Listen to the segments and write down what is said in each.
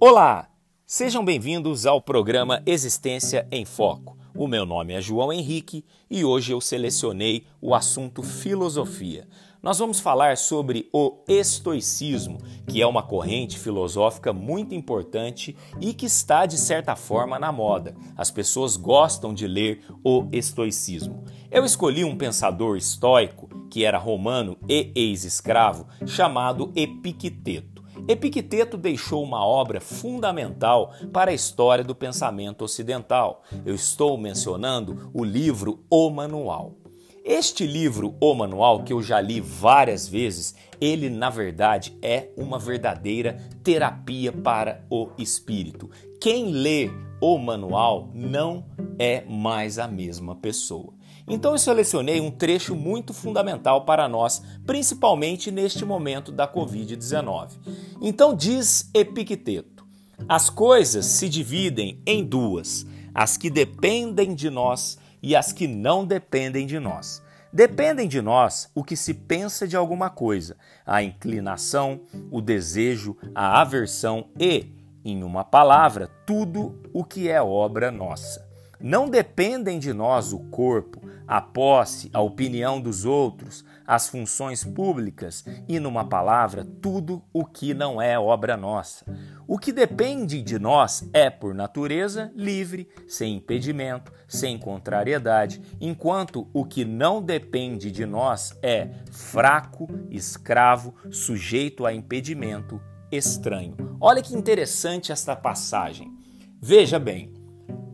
Olá! Sejam bem-vindos ao programa Existência em Foco. O meu nome é João Henrique e hoje eu selecionei o assunto filosofia. Nós vamos falar sobre o estoicismo, que é uma corrente filosófica muito importante e que está, de certa forma, na moda. As pessoas gostam de ler o estoicismo. Eu escolhi um pensador estoico, que era romano e ex-escravo, chamado Epicteto. Epicteto deixou uma obra fundamental para a história do pensamento ocidental. Eu estou mencionando o livro O Manual. Este livro, O Manual, que eu já li várias vezes, ele na verdade é uma verdadeira terapia para o espírito. Quem lê o manual não é mais a mesma pessoa. Então eu selecionei um trecho muito fundamental para nós, principalmente neste momento da Covid-19. Então diz Epicteto: as coisas se dividem em duas, as que dependem de nós e as que não dependem de nós. Dependem de nós o que se pensa de alguma coisa, a inclinação, o desejo, a aversão e, em uma palavra, tudo o que é obra nossa. Não dependem de nós o corpo, a posse, a opinião dos outros, as funções públicas e, numa palavra, tudo o que não é obra nossa. O que depende de nós é, por natureza, livre, sem impedimento, sem contrariedade, enquanto o que não depende de nós é fraco, escravo, sujeito a impedimento, estranho. Olha que interessante esta passagem. Veja bem,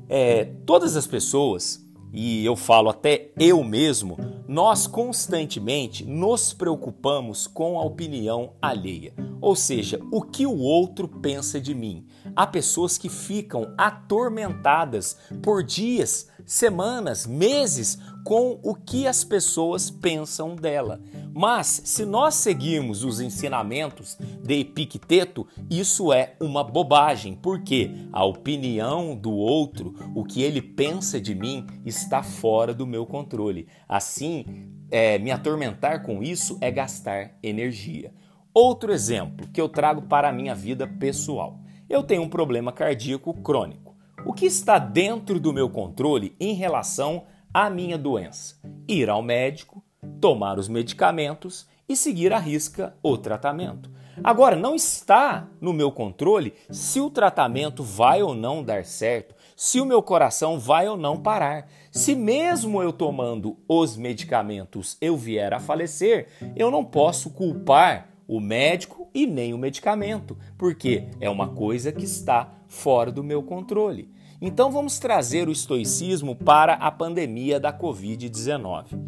é, todas as pessoas, e eu falo até eu mesmo, nós constantemente nos preocupamos com a opinião alheia, ou seja, o que o outro pensa de mim. Há pessoas que ficam atormentadas por dias, semanas, meses com o que as pessoas pensam dela. Mas se nós seguirmos os ensinamentos de Epicteto, isso é uma bobagem, porque a opinião do outro, o que ele pensa de mim, está fora do meu controle. Assim, é, me atormentar com isso é gastar energia. Outro exemplo que eu trago para a minha vida pessoal. Eu tenho um problema cardíaco crônico. O que está dentro do meu controle em relação à minha doença? Ir ao médico, tomar os medicamentos e seguir à risca o tratamento. Agora, não está no meu controle se o tratamento vai ou não dar certo, se o meu coração vai ou não parar. Se mesmo eu tomando os medicamentos eu vier a falecer, eu não posso culpar o médico e nem o medicamento, porque é uma coisa que está fora do meu controle. Então vamos trazer o estoicismo para a pandemia da Covid-19.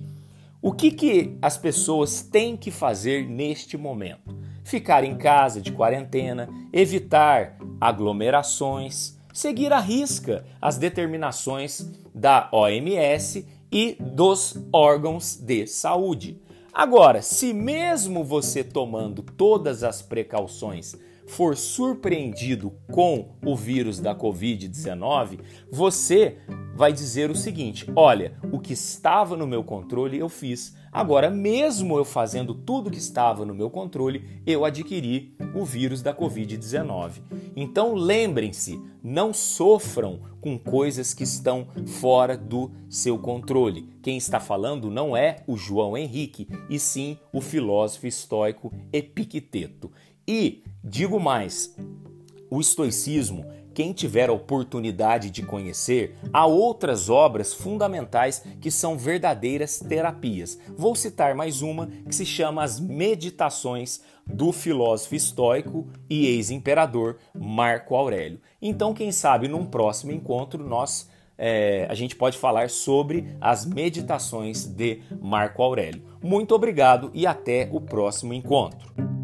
O que, que as pessoas têm que fazer neste momento? Ficar em casa de quarentena, evitar aglomerações, seguir à risca as determinações da OMS e dos órgãos de saúde. Agora, se mesmo você tomando todas as precauções for surpreendido com o vírus da Covid-19, você vai dizer o seguinte: olha, o que estava no meu controle eu fiz. Agora, mesmo eu fazendo tudo que estava no meu controle, eu adquiri o vírus da Covid-19. Então, lembrem-se, não sofram com coisas que estão fora do seu controle. Quem está falando não é o João Henrique, e sim o filósofo estoico Epicteto. E digo mais, o estoicismo quem tiver a oportunidade de conhecer, há outras obras fundamentais que são verdadeiras terapias. Vou citar mais uma que se chama As Meditações do filósofo estoico e ex-imperador Marco Aurélio. Então, quem sabe num próximo encontro nós é, a gente pode falar sobre as meditações de Marco Aurélio. Muito obrigado e até o próximo encontro.